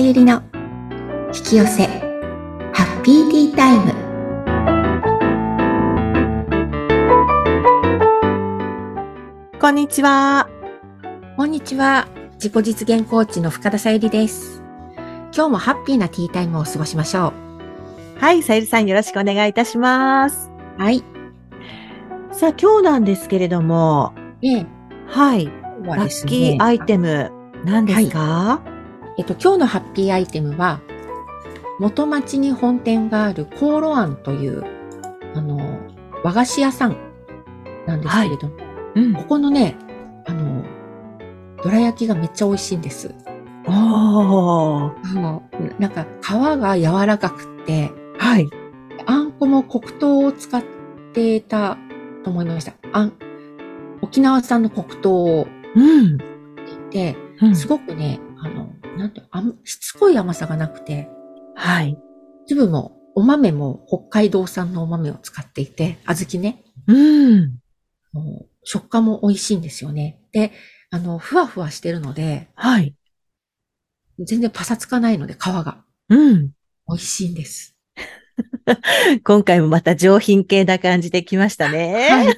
ゆりの引き寄せハッピーティータイム。こんにちは。こんにちは。自己実現コーチの深田さゆりです。今日もハッピーなティータイムを過ごしましょはい、さゆりさんよろしくお願いいたします。うはい。さあ、今日なんですけれども、ではい、今日はラッキーアイテム、何ですか、えっと、今日のハッピーアイテムは、元町に本店があるコーロアンという、あの、和菓子屋さんなんですけれども、うんここのね、あの、どら焼きがめっちゃ美味しいんです。おー。あの、なんか皮が柔らかくって、はい。あんこも黒糖を使ってたと思いました。あん、沖縄産の黒糖をうん。で、うんすごくね、あの、なんて、あんしつこい甘さがなくて、はい。粒も、お豆も北海道産のお豆を使っていて、小豆ね、うん。もう食感も美味しいんですよね。で、あの、ふわふわしてるので、はい。全然パサつかないので、皮がうん。美味しいんです。今回もまた上品系な感じで来ましたね。はい。で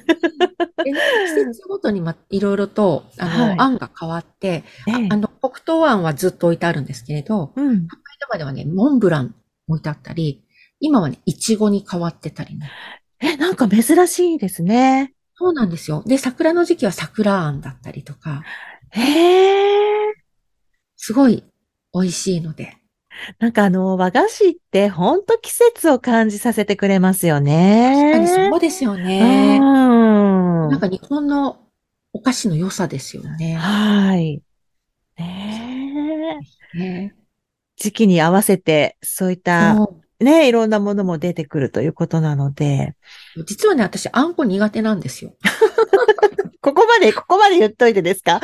季節ごとにま、いろいろと、あの、はいあんが変わって、ええあの、黒糖あんはずっと置いてあるんですけれど、うん。北海道まではね、モンブラン置いてあったり、今はね、いちごに変わってたりね。え、なんか珍しいですね。そうなんですよ。で、桜の時期は桜あんだったりとか、へえ。すごい美味しいので。なんかあの、和菓子ってほんと季節を感じさせてくれますよ確ね。かにそうですよね。うん。なんか日本のお菓子の良さですよね。はい。ねえね時期に合わせて、そういった、そね、いろんなものも出てくるということなので、う実はね、私、あんこ苦手なんですよ。ここまで、ここまで言っといてですか？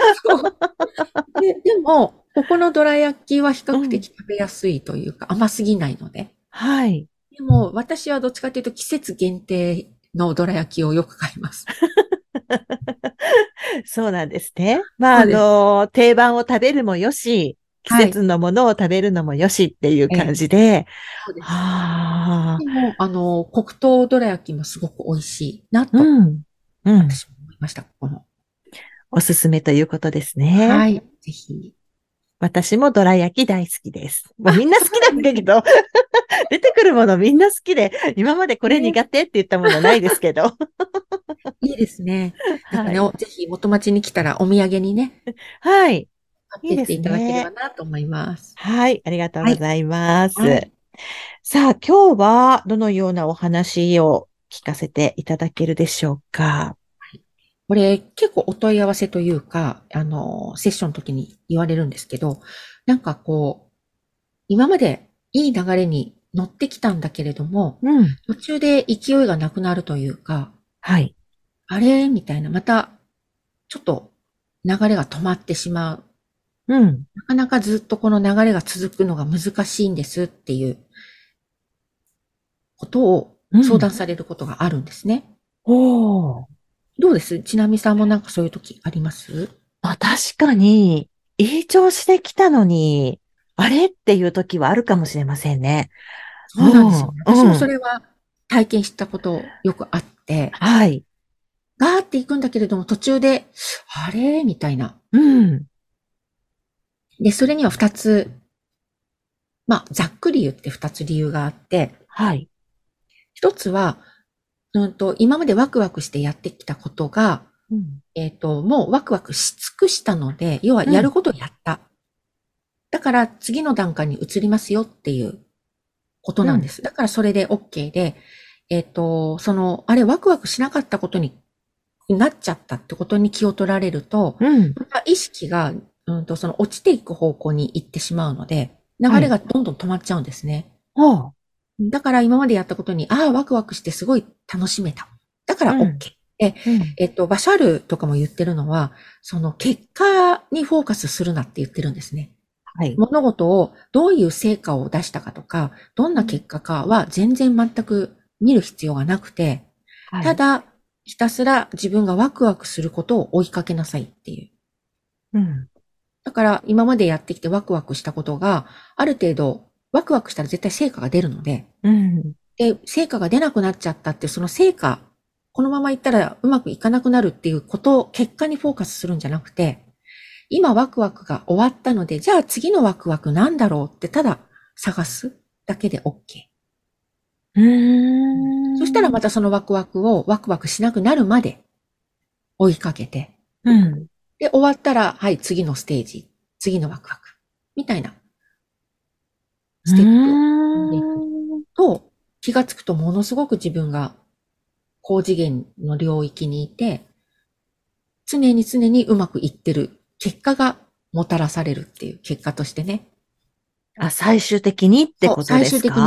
ででも、ここのどら焼きは比較的食べやすいというか、甘すぎないので。はい。でも、私はどっちかというと季節限定のどら焼きをよく買います。そうなんですね。まあ、あの、定番を食べるもよし、季はい節のものを食べるのもよしっていう感じで、そうです。はあ、でも、あの、黒糖どら焼きもすごく美味しいなと、うん。うん。私も思いました、ここの。おすすめということですね。はい。ぜひ。私もどら焼き大好きです。もうみんな好きなんだけど、出てくるものみんな好きで、今までこれ苦手って言ったものないですけど。いいですね。だからね、はおぜひ元町に来たらお土産にね、はい。買ってっていただければなと思います。はい。ありがとうございます。はいさあ、今日はどのようなお話を聞かせていただけるでしょうか？これ結構お問い合わせというか、あの、セッションの時に言われるんですけど、なんかこう、今までいい流れに乗ってきたんだけれども、うん。途中で勢いがなくなるというか、はい。あれ？みたいな、また、ちょっと流れが止まってしまう。うん。なかなかずっとこの流れが続くのが難しいんですっていうことをうん相談されることがあるんですね。おー。どうです？ちなみさんもなんかそういう時あります？まあ確かに、いい調子で来たのに、あれっていう時はあるかもしれませんね。そうなんですよ。うん私もそれは体験したことよくあって、はい。ガーって行くんだけれども途中で、あれ？みたいな。うん。で、それには二つ、まあ、ざっくり言って二つ理由があって、はい。一つは、うんと、今までワクワクしてやってきたことが、うん。えっ、と、もうワクワクし尽くしたので、要はやることをやった。だから次の段階に移りますよっていうことなんです。だからそれで OK で、えっ、と、その、あれワクワクしなかったことになっちゃったってことに気を取られると、うん。また意識が、うんと、その落ちていく方向に行ってしまうので、流れがどんどん止まっちゃうんですね。おー。だから今までやったことに、ああ、ワクワクしてすごい楽しめた。だから OK。うんうん。えっと、バシャールとかも言ってるのは、その結果にフォーカスするなって言ってるんですね。はい。物事をどういう成果を出したかとか、どんな結果かは全然全く見る必要がなくて、はいただ、ひたすら自分がワクワクすることを追いかけなさいっていう。うん。だから今までやってきてワクワクしたことが、ある程度ワクワクしたら絶対成果が出るので、うん。で、成果が出なくなっちゃったって、その成果、このままいったらうまくいかなくなるっていうことを結果にフォーカスするんじゃなくて、今ワクワクが終わったので、じゃあ次のワクワクなんだろうってただ探すだけで OK。うーん。そしたらまたそのワクワクをワクワクしなくなるまで追いかけて、うん。で、終わったら、はい、次のステージ、次のワクワク、みたいなステップと気がつくとものすごく自分が高次元の領域にいて、常に常にうまくいってる結果がもたらされるっていう結果としてね。あ、最終的にってことです最終的に。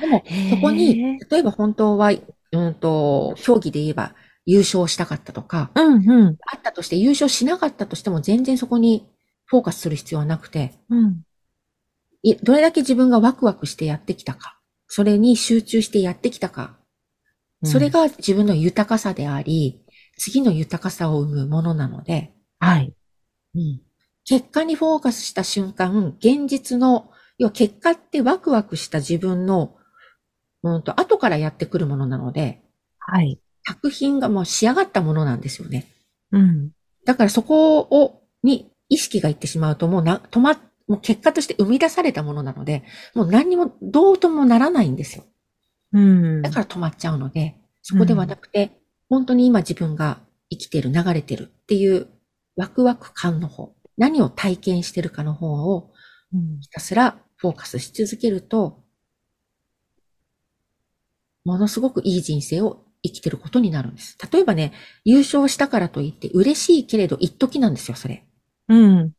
でも、そこに、例えば本当は、うんと、競技で言えば優勝したかったとか、うん、うん、あったとして優勝しなかったとしても全然そこにフォーカスする必要はなくて、うん。いどれだけ自分がワクワクしてやってきたか、それに集中してやってきたか、それ、が自分の豊かさであり、次の豊かさを生むものなので、はい。結果にフォーカスした瞬間、現実の、要は結果ってワクワクした自分の、うんと、後からやってくるものなので、はい。作品がもう仕上がったものなんですよね。うん。だからそこを、に意識がいってしまうともうな、止ま、もう結果として生み出されたものなので、もう何にもどうともならないんですよ。うん。だから止まっちゃうので、そこではなくて、本当に今自分が生きてる、流れてるっていうワクワク感の方、何を体験してるかの方をうんひたすらフォーカスし続けると、ものすごくいい人生を生きてることになるんです。例えばね、優勝したからといって嬉しいけれど一時なんですよ、それ。うん。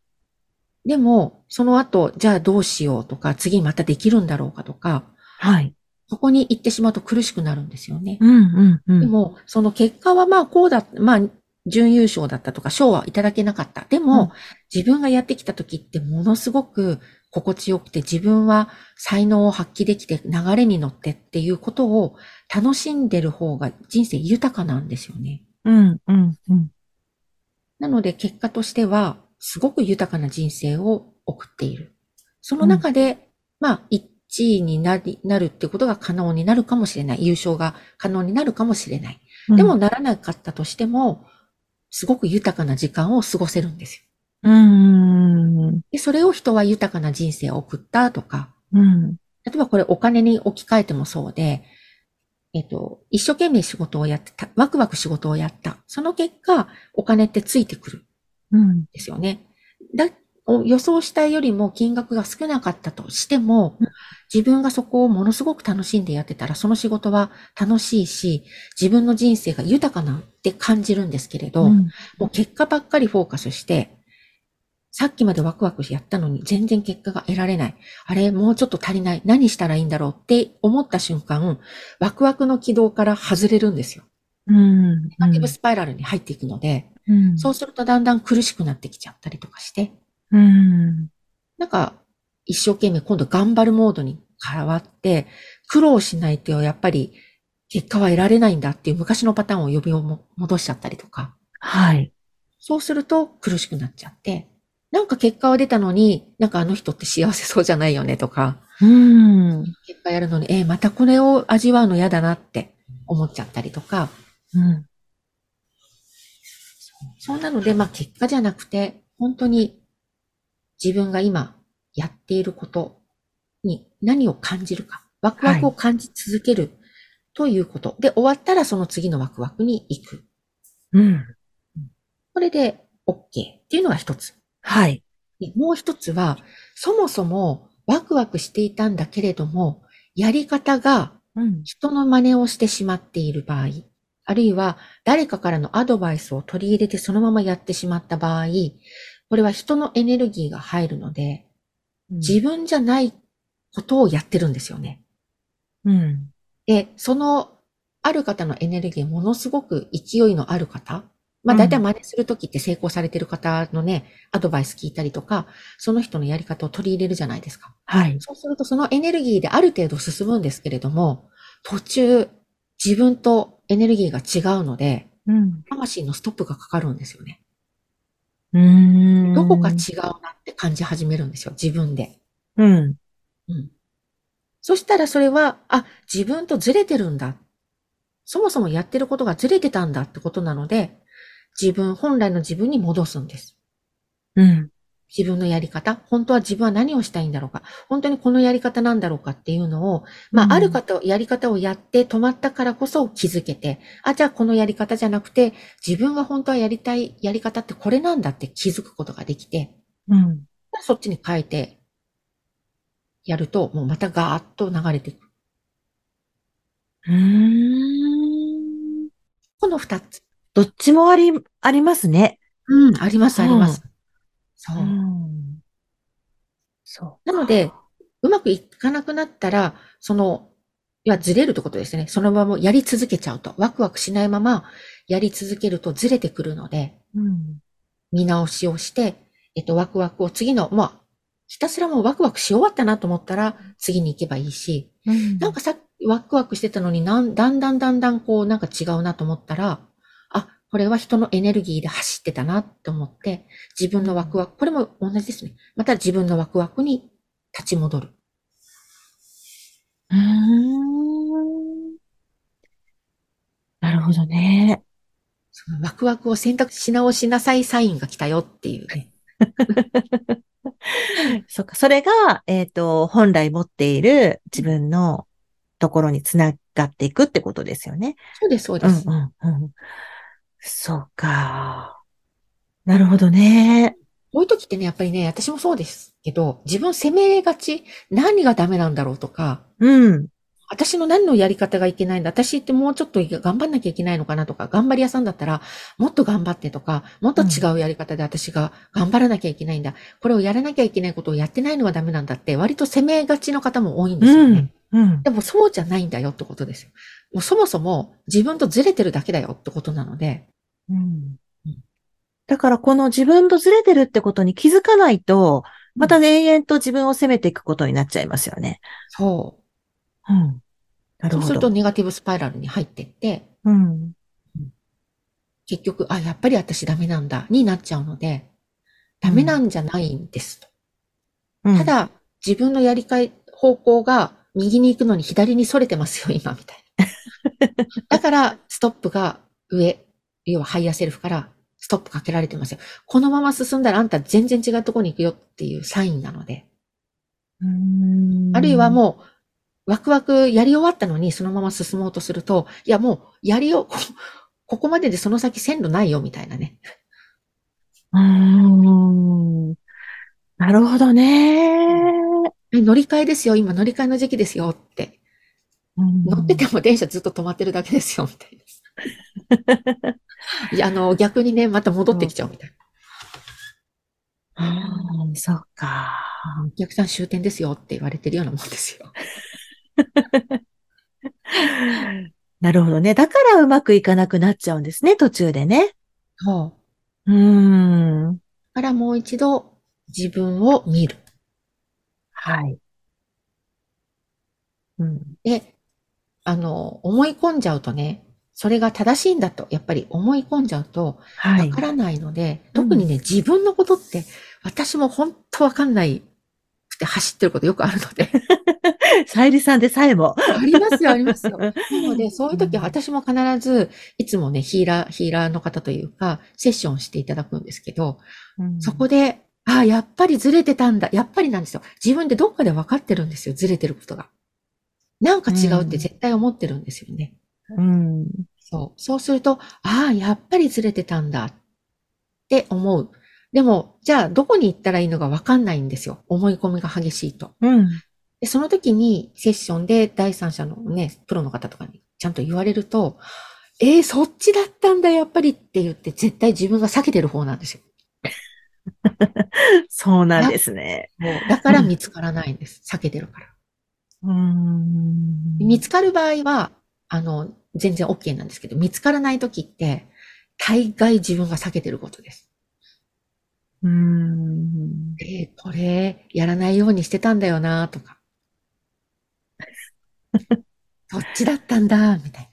でも、その後、じゃあどうしようとか、次またできるんだろうかとか、はい。そこに行ってしまうと苦しくなるんですよね。うん、うん、うん。でも、その結果はまあこうだ、まあ、準優勝だったとか、賞はいただけなかった。でも、うん自分がやってきた時ってものすごく心地よくて、自分は才能を発揮できて流れに乗ってっていうことを楽しんでる方が人生豊かなんですよね。うん、うん、うん。なので結果としては、すごく豊かな人生を送っている。その中で、まあ、1位になり、なるってことが可能になるかもしれない。優勝が可能になるかもしれない。でも、ならなかったとしても、すごく豊かな時間を過ごせるんですよ。うん、で、それを人は豊かな人生を送ったとか、うん、例えばこれお金に置き換えてもそうで、えっと、一生懸命仕事をやってた、ワクワク仕事をやった。その結果、お金ってついてくる。んうん、ですよね。だ、予想したよりも金額が少なかったとしてもうん、自分がそこをものすごく楽しんでやってたら、その仕事は楽しいし、自分の人生が豊かなって感じるんですけれど、うん、もう結果ばっかりフォーカスして、さっきまでワクワクやったのに全然結果が得られない。あれ、もうちょっと足りない。何したらいいんだろうって思った瞬間、ワクワクの軌道から外れるんですよ。うん、ネガティブスパイラルに入っていくので、うん、そうするとだんだん苦しくなってきちゃったりとかして、うん、なんか一生懸命今度頑張るモードに変わって、苦労しないとやっぱり結果は得られないんだっていう昔のパターンを呼び戻しちゃったりとか、はい。そうすると苦しくなっちゃって、なんか結果は出たのに、なんかあの人って幸せそうじゃないよねとか、うん、結果やるのに、えーまたこれを味わうの嫌だなって思っちゃったりとか、うん、そうなので、まあ結果じゃなくて、本当に自分が今やっていることに何を感じるか、ワクワクを感じ続けるということ。で、終わったらその次のワクワクに行く。うん。これで OK っていうのが一つ。はい。でもう一つは、そもそもワクワクしていたんだけれども、やり方がうん、人の真似をしてしまっている場合、あるいは誰かからのアドバイスを取り入れてそのままやってしまった場合、これは人のエネルギーが入るので、自分じゃないことをやってるんですよね。うん、で、そのある方のエネルギー、ものすごく勢いのある方、まあうん大体真似するときって成功されてる方のね、アドバイス聞いたりとか、その人のやり方を取り入れるじゃないですか。はい。そうするとそのエネルギーである程度進むんですけれども、途中自分とエネルギーが違うので、うん、魂のストップがかかるんですよね。うん。どこか違うなって感じ始めるんですよ、自分で。うん。うん。そしたらそれは、あ、自分とずれてるんだ。そもそもやってることがずれてたんだってことなので、自分、本来の自分に戻すんです。うん。自分のやり方、本当は自分は何をしたいんだろうか、本当にこのやり方なんだろうかっていうのを、まうんあ、ある方、やり方をやって止まったからこそ気づけて、あ、じゃあこのやり方じゃなくて、自分が本当はやりたいやり方ってこれなんだって気づくことができて、うん。そっちに変えて、やると、もうまたガーッと流れていく。うーん。この二つ。どっちもあり、ありますね。うん、あります、あります。そう。ん。そう。なので、うまくいかなくなったら、その、いや、ずれるってことですね。そのままやり続けちゃうと。ワクワクしないままやり続けるとずれてくるので、うん。見直しをして、えっと、ワクワクを次の、まあ、ひたすらもうワクワクし終わったなと思ったら、次に行けばいいし、うんなんかさ、ワクワクしてたのになん、だんだんだんだんこう、なんか違うなと思ったら、あ、これは人のエネルギーで走ってたなと思って、自分のワクワク、これも同じですね。また自分のワクワクに立ち戻る。うーん。なるほどね。そのワクワクを選択し直しなさいサインが来たよっていうね。そっか。それが、えっと、本来持っている自分のところにつながっていくってことですよね。そうです、そうです。うんうんうん。そうか。なるほどね。こういう時ってね、やっぱりね、私もそうですけど、自分責めがち、何がダメなんだろうとか、うん。私の何のやり方がいけないんだ。私ってもうちょっと頑張んなきゃいけないのかなとか、頑張り屋さんだったら、もっと頑張ってとか、もっと違うやり方で私が頑張らなきゃいけないんだ。これをやらなきゃいけないことをやってないのはダメなんだって、割と責めがちの方も多いんですよね。うん。うん。でもそうじゃないんだよってことですよ。もうそもそも自分とずれてるだけだよってことなので、うんだからこの自分とずれてるってことに気づかないと、また延々と自分を責めていくことになっちゃいますよね。そう。うん。なるほど。そうするとネガティブスパイラルに入っていって、うん。結局、あ、やっぱり私ダメなんだ、になっちゃうので、ダメなんじゃないんですと。うんた、だ、自分のやりかい、方向が右に行くのに左に逸れてますよ、今、みたいな。だから、ストップが上、要はハイヤーセルフからストップかけられてますよ。このまま進んだらあんた全然違うところに行くよっていうサインなので。うんあるいはもう、ワクワクやり終わったのにそのまま進もうとすると、いやもう、やりよ、こここまででその先線路ないよ、みたいなね。うーん。なるほどね。え乗り換えですよ、今乗り換えの時期ですよって。乗ってても電車ずっと止まってるだけですよ、みたいな。あの、逆にね、また戻ってきちゃうみたいうん、そうか。な。お客さん終点ですよって言われてるようなもんですよ。なるほどね。だからうまくいかなくなっちゃうんですね、途中でね。そう。うーん。だからもう一度自分を見る。はい。うん。で、あの、思い込んじゃうとね、それが正しいんだと、やっぱり思い込んじゃうと、はいわか。らないので、うん特にね、自分のことって、私も本当わかんないくて走ってることよくあるので。さゆりさんでさえも。ありますよ、ありますよ。なので、そういう時は私も必ず、いつもね、ヒーラー、ヒーラーの方というか、セッションしていただくんですけど、そこで、ああ、やっぱりずれてたんだ。やっぱりなんですよ。自分でどっかで分かってるんですよ、ずれてることが。なんか違うって絶対思ってるんですよね。うん。そう。そうすると、ああ、やっぱりずれてたんだって思う。でも、じゃあ、どこに行ったらいいのか分かんないんですよ。思い込みが激しいと。うん。で、その時にセッションで第三者のね、プロの方とかにちゃんと言われると、えー、そっちだったんだ、やっぱりって言って絶対自分が避けてる方なんですよ。そうなんですね。もうだから見つからないんです。避けてるから。うん。見つかる場合は、あの、全然 OK なんですけど、見つからない時って、大概自分が避けてることです。うん。えー、これ、やらないようにしてたんだよなとか。そっちだったんだ、みたい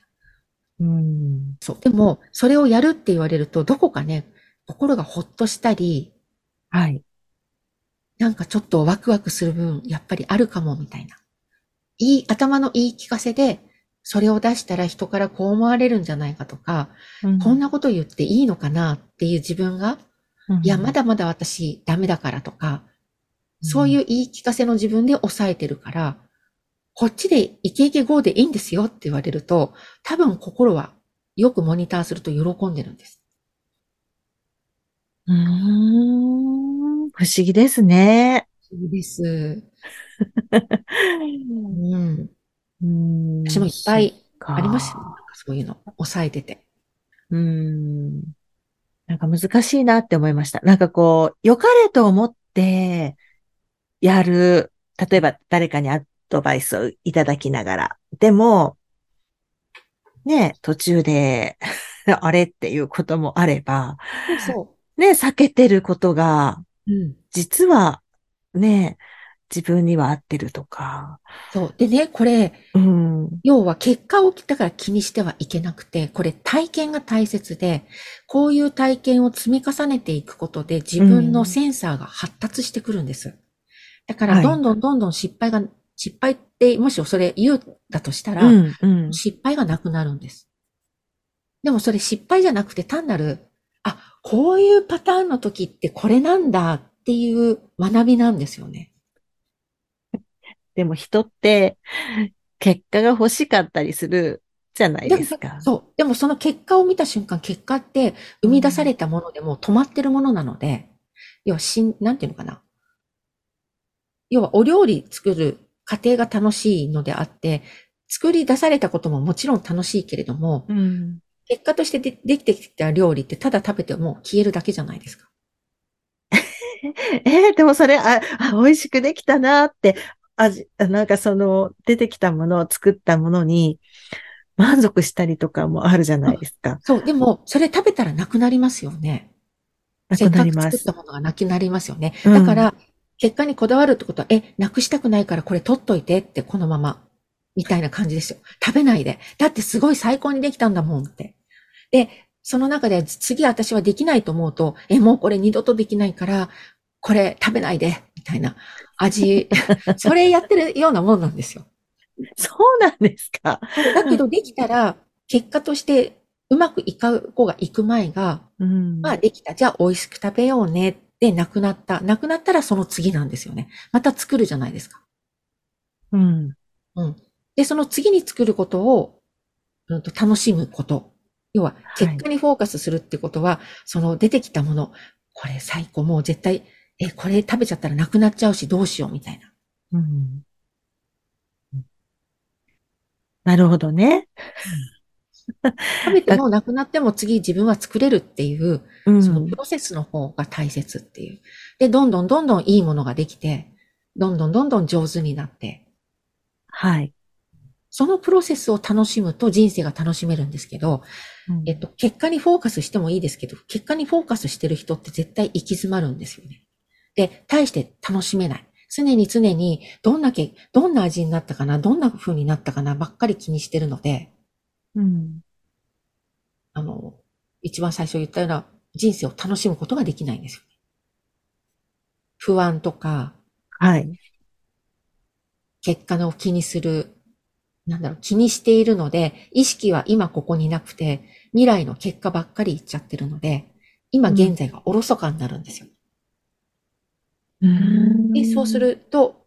な。うん。そう。でも、それをやるって言われると、どこかね、心がほっとしたり、はい。なんかちょっとワクワクする分、やっぱりあるかも、みたいな。いい、頭の言い聞かせで、それを出したら人からこう思われるんじゃないかとか、こんなこと言っていいのかなっていう自分が、いや、まだまだ私ダメだからとか、そういう言い聞かせの自分で抑えてるから、こっちでイケイケ GO でいいんですよって言われると、多分心はよくモニターすると喜んでるんです。うーん。不思議ですね。いいです。うん。うん私もいっぱいあありますよ。なんかそういうの。抑えてて。うん。なんか難しいなって思いました。なんかこう、良かれと思ってやる。例えば誰かにアドバイスをいただきながら。でも、ね、途中で、あれっていうこともあれば、そね、避けてることが、う。うん。実は、ね、自分には合ってるとか。そう。でね、これ、うん。要は結果をだから気にしてはいけなくて、これ体験が大切で、こういう体験を積み重ねていくことで自分のセンサーが発達してくるんです。だから、はいどんどんどんどん失敗が、失敗って、もしそれ言うだとしたら、うん、うん。失敗がなくなるんです。でもそれ失敗じゃなくて単なる、あ、こういうパターンの時ってこれなんだっていう学びなんですよね。でも人って、結果が欲しかったりするじゃないですか。そう。でもその結果を見た瞬間、結果って生み出されたものでも止まってるものなので、要はしん、なんていうのかな。要はお料理作る過程が楽しいのであって、作り出されたことももちろん楽しいけれども、うん。結果としてでできてきた料理ってただ食べても消えるだけじゃないですか。えーでもそれ、あ、あ、美味しくできたなって、味、なんかその、出てきたものを作ったものに、満足したりとかもあるじゃないですか。そう。でも、それ食べたらなくなりますよね。なくくなります作った。ものがなくなりますよね。うんだから、結果にこだわるってことは、え、なくしたくないからこれ取っといてって、このまま。みたいな感じですよ。食べないで。だってすごい最高にできたんだもんって。で、その中で次私はできないと思うと、え、もうこれ二度とできないから、これ食べないで。みたいな味。それやってるようなもんなんですよ。そうなんですか。だけどできたら、結果としてうまくいかう子が行く前が、うん。まあできた。じゃあ美味しく食べようねってなくなった。なくなったらその次なんですよね。また作るじゃないですか。うん。うん。で、その次に作ることを、うん、と楽しむこと。要は、はい結果にフォーカスするってことは、その出てきたもの、これ最高、もう絶対、え、これ食べちゃったらなくなっちゃうし、どうしようみたいな。うん。なるほどね。食べてもなくなっても次自分は作れるっていう、うん。そのプロセスの方が大切っていう。で、どんどんどんどんいいものができて、どんどんどんどん上手になって、はい。そのプロセスを楽しむと人生が楽しめるんですけど、うんえっと、結果にフォーカスしてもいいですけど、結果にフォーカスしてる人って絶対行き詰まるんですよね。で、対して楽しめない。常に常に、どんなけ、どんな味になったかな、どんな風になったかな、ばっかり気にしてるので、うん。あの、一番最初言ったような人生を楽しむことができないんですよね。不安とか、はい。結果の気にする、なんだろう、気にしているので、意識は今ここになくて、未来の結果ばっかり言っちゃってるので、今現在がおろそかになるんですよ。うんで、そうす。ると、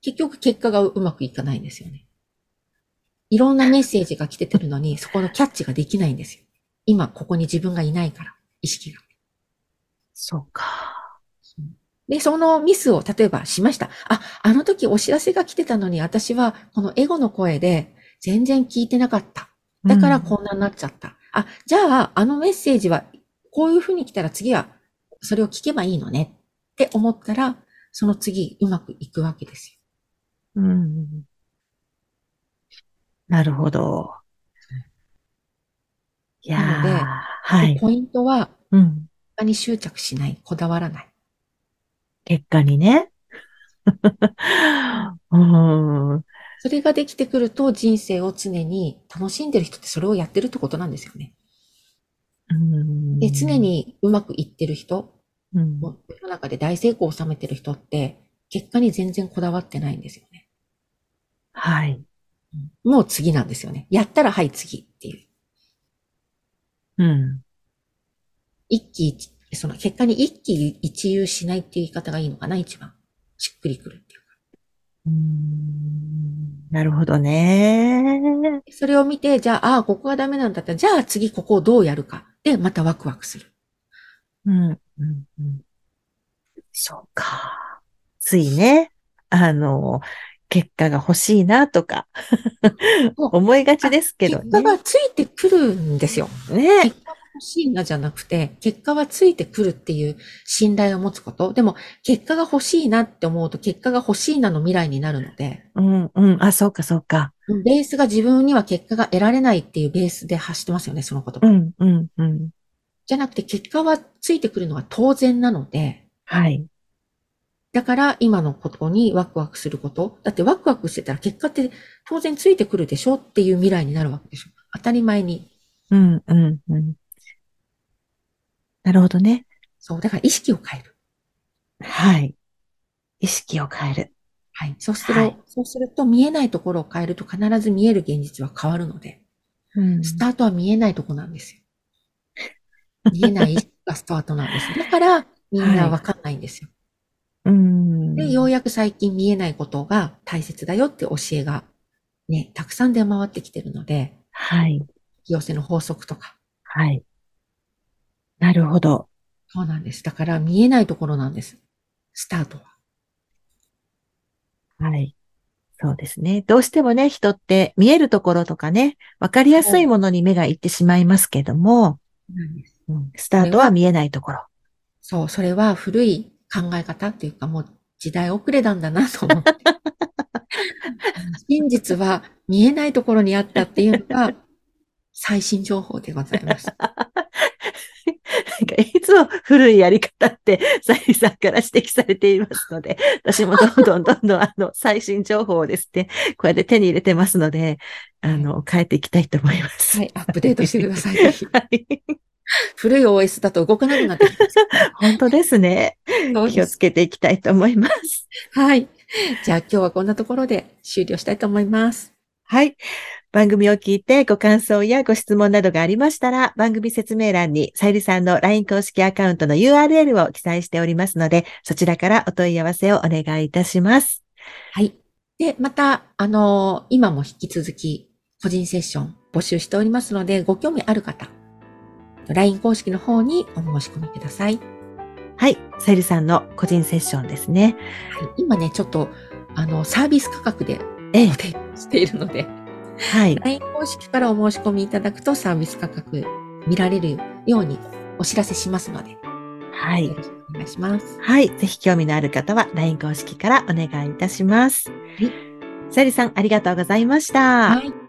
結局結果がうまくいかないんですよね。いろんなメッセージが来ててるのに、そこのキャッチができないんですよ。今ここに自分がいないから、意識が。そうか。で、そのミスを例えばしました。あ、あの時お知らせが来てたのに私はこのエゴの声で全然聞いてなかった。だからこんなになっちゃった。あ、じゃああのメッセージはこういう風に来たら次はそれを聞けばいいのねって思ったら、その次うまくいくわけですよ。うん。なるほど。いやーなのではい。でポイントは、うん。他に執着しない、こだわらない。結果にね。うん。それができてくると人生を常に楽しんでる人ってそれをやってるってことなんですよね。うんで、常。にうまくいってる人、うんもう世の中で大成功を収めてる人って、結果に全然こだわってないんですよね。はい。もう次なんですよね。やったらはい次っていう。うん。一喜一、その結果に一喜一憂しないっていう言い方がいいのかな、一番。しっくりくるっていうか。うーんなるほどね。それを見て、じゃあ、ああ、ここがダメなんだったら、じゃあ次ここをどうやるか。で、またワクワクする。うん、うん、うん。そうか。ついね、あの、結果が欲しいなとか思いがちですけどね。結果がついてくるんですよ。ね。結果が欲しいなじゃなくて、結果はついてくるっていう信頼を持つこと。でも、結果が欲しいなって思うと、結果が欲しいなの未来になるので、うん、うん。あ、そうか、そうか。ベースが自分には結果が得られないっていうベースで発してますよね、その言葉。うん、うん、うん。じゃなくて、結果はついてくるのは当然なので、はい。だから今のことにワクワクすること。だってワクワクしてたら結果って当然ついてくるでしょっていう未来になるわけでしょ。当たり前に。うん、うん、うん。なるほどね。そう。だから意識を変える。はい。意識を変える。はい。そうする、はいそうすると見えないところを変えると必ず見える現実は変わるので、うんスタートは見えないとこなんですよ。見えないがスタートなんです。だからみんなわかんないんですよ。うん。で、ようやく最近見えないことが大切だよって教えがね、たくさん出回ってきてるので、はい。寄せの法則とか。はい。なるほど。そうなんです。だから見えないところなんです。スタートは。はい。そうですね。どうしてもね、人って見えるところとかね、わかりやすいものに目がいってしまいますけども、なんです。うんスタートは見えないところ。そう、それは古い考え方っていうかもう時代遅れなんだなと思って。真実は見えないところにあったっていうのが最新情報でございます。なんかいつも古いやり方って、サイリさんから指摘されていますので、私もどんどんどんどんあの、最新情報をですね、こうやって手に入れてますので、あの、変えていきたいと思います。はい、アップデートしてください。はい。古い OS だと動かなくなってきます。本当ですね。気をつけていきたいと思います。はい。じゃあ今日はこんなところで終了したいと思います。はい。番組を聞いてご感想やご質問などがありましたら、番組説明欄にさゆりさんの LINE 公式アカウントの URL を記載しておりますので、そちらからお問い合わせをお願いいたします。はい。で、また、あの今も引き続き、個人セッション募集しておりますので、ご興味ある方、LINE 公式の方にお申し込みください。はい。さゆりさんの個人セッションですね。はい、今ね、ちょっと、あの、サービス価格でええしているので、はい。LINE 公式からお申し込みいただくとサービス価格見られるようにお知らせしますので、はいよ。ろしくお願いします。はい。ぜひ興味のある方は LINE 公式からお願いいたします。いさゆりさん、ありがとうございました。はい。